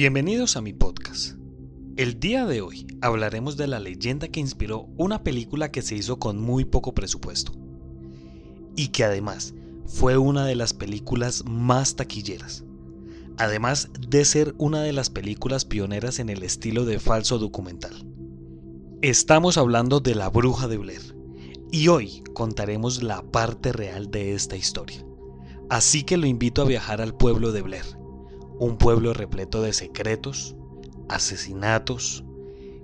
Bienvenidos a mi podcast. El día de hoy hablaremos de la leyenda que inspiró una película que se hizo con muy poco presupuesto y que además fue una de las películas más taquilleras, además de ser una de las películas pioneras en el estilo de falso documental. Estamos hablando de La Bruja de Blair y hoy contaremos la parte real de esta historia. Así que lo invito a viajar al pueblo de Blair un pueblo repleto de secretos, asesinatos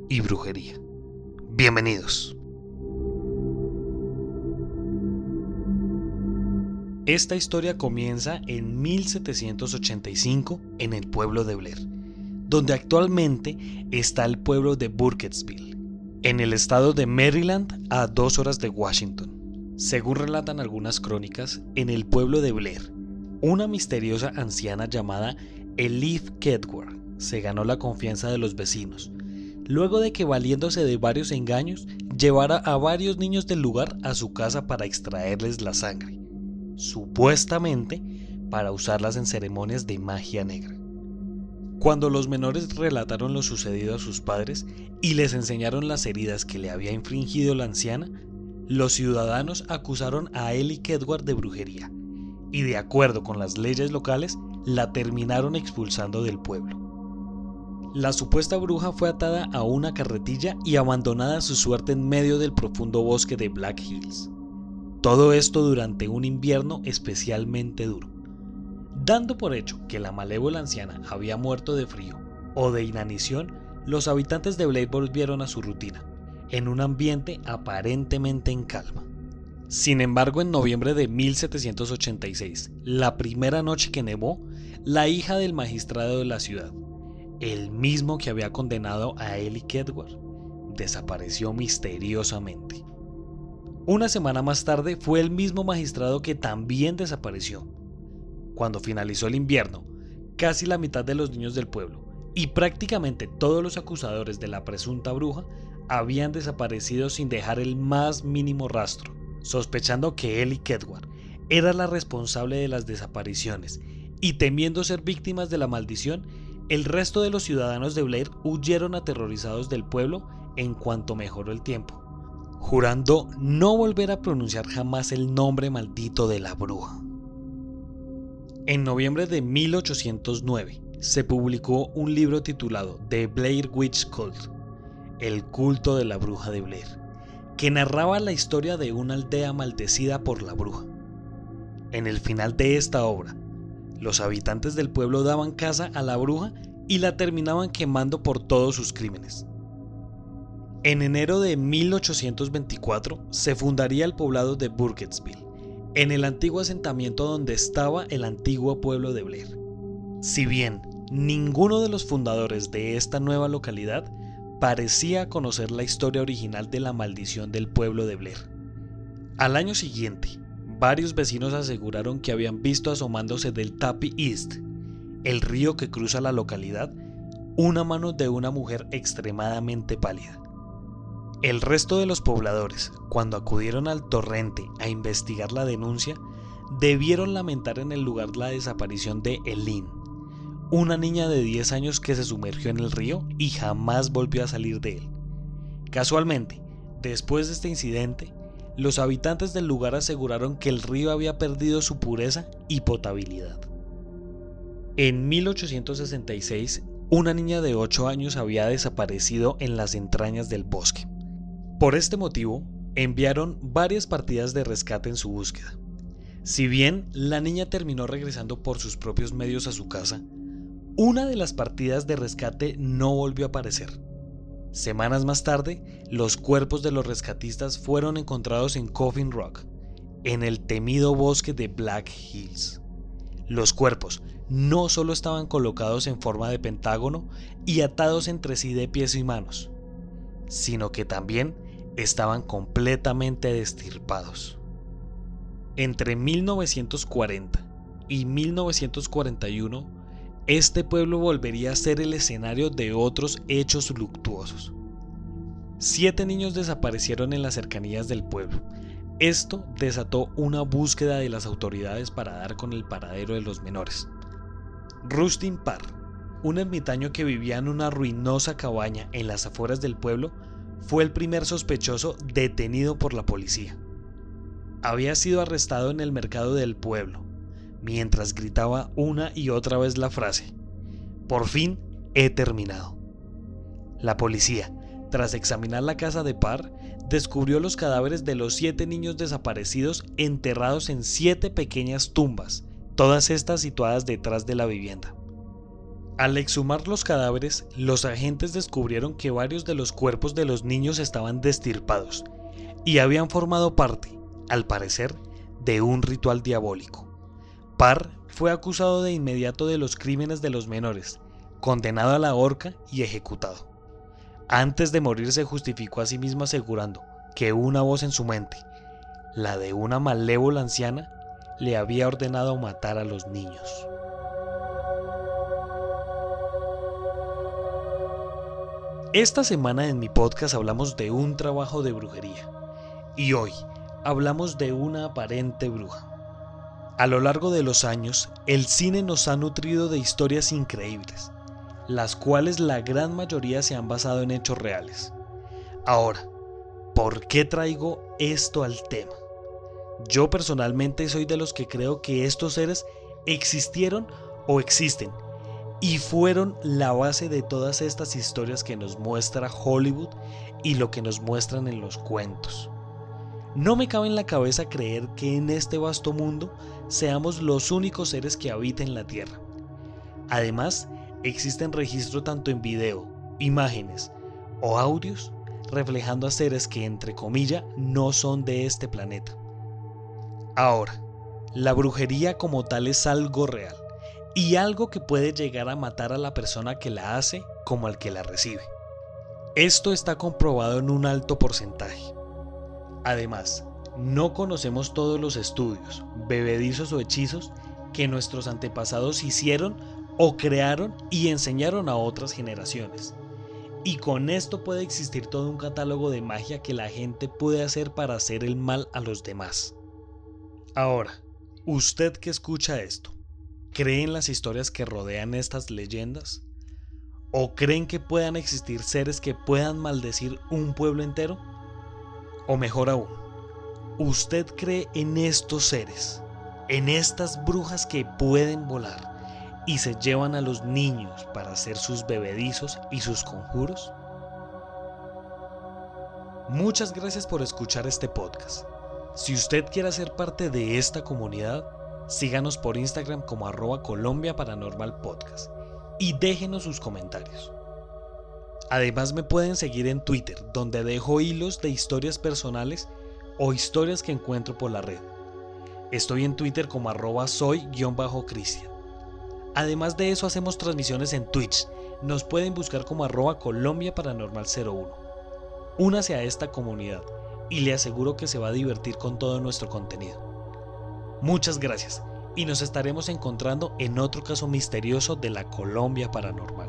y brujería. Bienvenidos. Esta historia comienza en 1785 en el pueblo de Blair, donde actualmente está el pueblo de Burkittsville, en el estado de Maryland a dos horas de Washington. Según relatan algunas crónicas, en el pueblo de Blair, una misteriosa anciana llamada Elif Kedward se ganó la confianza de los vecinos, luego de que valiéndose de varios engaños, llevara a varios niños del lugar a su casa para extraerles la sangre, supuestamente para usarlas en ceremonias de magia negra. Cuando los menores relataron lo sucedido a sus padres y les enseñaron las heridas que le había infringido la anciana, los ciudadanos acusaron a Ellie Kedward de brujería y de acuerdo con las leyes locales la terminaron expulsando del pueblo. La supuesta bruja fue atada a una carretilla y abandonada a su suerte en medio del profundo bosque de Black Hills. Todo esto durante un invierno especialmente duro, dando por hecho que la malévola anciana había muerto de frío o de inanición, los habitantes de Blade volvieron a su rutina, en un ambiente aparentemente en calma. Sin embargo, en noviembre de 1786, la primera noche que nevó, la hija del magistrado de la ciudad, el mismo que había condenado a Ellie Kedward, desapareció misteriosamente. Una semana más tarde fue el mismo magistrado que también desapareció. Cuando finalizó el invierno, casi la mitad de los niños del pueblo y prácticamente todos los acusadores de la presunta bruja habían desaparecido sin dejar el más mínimo rastro sospechando que Ellie Kedward era la responsable de las desapariciones y temiendo ser víctimas de la maldición, el resto de los ciudadanos de Blair huyeron aterrorizados del pueblo en cuanto mejoró el tiempo, jurando no volver a pronunciar jamás el nombre maldito de la bruja. En noviembre de 1809 se publicó un libro titulado The Blair Witch Cult, el culto de la bruja de Blair que narraba la historia de una aldea maldecida por la bruja. En el final de esta obra, los habitantes del pueblo daban casa a la bruja y la terminaban quemando por todos sus crímenes. En enero de 1824 se fundaría el poblado de Burkittsville, en el antiguo asentamiento donde estaba el antiguo pueblo de Blair. Si bien ninguno de los fundadores de esta nueva localidad parecía conocer la historia original de la maldición del pueblo de Blair. Al año siguiente, varios vecinos aseguraron que habían visto asomándose del Tapi East, el río que cruza la localidad, una mano de una mujer extremadamente pálida. El resto de los pobladores, cuando acudieron al torrente a investigar la denuncia, debieron lamentar en el lugar la desaparición de Elin, una niña de 10 años que se sumergió en el río y jamás volvió a salir de él. Casualmente, después de este incidente, los habitantes del lugar aseguraron que el río había perdido su pureza y potabilidad. En 1866, una niña de 8 años había desaparecido en las entrañas del bosque. Por este motivo, enviaron varias partidas de rescate en su búsqueda. Si bien la niña terminó regresando por sus propios medios a su casa, una de las partidas de rescate no volvió a aparecer. Semanas más tarde, los cuerpos de los rescatistas fueron encontrados en Coffin Rock, en el temido bosque de Black Hills. Los cuerpos no solo estaban colocados en forma de pentágono y atados entre sí de pies y manos, sino que también estaban completamente destirpados. Entre 1940 y 1941 este pueblo volvería a ser el escenario de otros hechos luctuosos. Siete niños desaparecieron en las cercanías del pueblo. Esto desató una búsqueda de las autoridades para dar con el paradero de los menores. Rustin Parr, un ermitaño que vivía en una ruinosa cabaña en las afueras del pueblo, fue el primer sospechoso detenido por la policía. Había sido arrestado en el mercado del pueblo, mientras gritaba una y otra vez la frase, por fin he terminado. La policía, tras examinar la casa de Parr, descubrió los cadáveres de los siete niños desaparecidos enterrados en siete pequeñas tumbas, todas estas situadas detrás de la vivienda. Al exhumar los cadáveres, los agentes descubrieron que varios de los cuerpos de los niños estaban destirpados y habían formado parte, al parecer, de un ritual diabólico. Parr fue acusado de inmediato de los crímenes de los menores, condenado a la horca y ejecutado. Antes de morir se justificó a sí mismo asegurando que una voz en su mente, la de una malévola anciana, le había ordenado matar a los niños. Esta semana en mi podcast hablamos de un trabajo de brujería y hoy hablamos de una aparente bruja. A lo largo de los años, el cine nos ha nutrido de historias increíbles, las cuales la gran mayoría se han basado en hechos reales. Ahora, ¿por qué traigo esto al tema? Yo personalmente soy de los que creo que estos seres existieron o existen y fueron la base de todas estas historias que nos muestra Hollywood y lo que nos muestran en los cuentos. No me cabe en la cabeza creer que en este vasto mundo seamos los únicos seres que habiten la Tierra. Además, existen registros tanto en video, imágenes o audios reflejando a seres que entre comillas no son de este planeta. Ahora, la brujería como tal es algo real y algo que puede llegar a matar a la persona que la hace como al que la recibe. Esto está comprobado en un alto porcentaje. Además, no conocemos todos los estudios, bebedizos o hechizos que nuestros antepasados hicieron o crearon y enseñaron a otras generaciones. Y con esto puede existir todo un catálogo de magia que la gente puede hacer para hacer el mal a los demás. Ahora, usted que escucha esto, ¿cree en las historias que rodean estas leyendas? ¿O creen que puedan existir seres que puedan maldecir un pueblo entero? O mejor aún, ¿usted cree en estos seres? ¿En estas brujas que pueden volar? y se llevan a los niños para hacer sus bebedizos y sus conjuros? Muchas gracias por escuchar este podcast. Si usted quiere ser parte de esta comunidad, síganos por Instagram como arroba Colombia Paranormal Podcast y déjenos sus comentarios. Además me pueden seguir en Twitter, donde dejo hilos de historias personales o historias que encuentro por la red. Estoy en Twitter como arroba soy-cristian. Además de eso hacemos transmisiones en Twitch. Nos pueden buscar como arroba Colombia Paranormal 01. Únase a esta comunidad y le aseguro que se va a divertir con todo nuestro contenido. Muchas gracias y nos estaremos encontrando en otro caso misterioso de la Colombia Paranormal.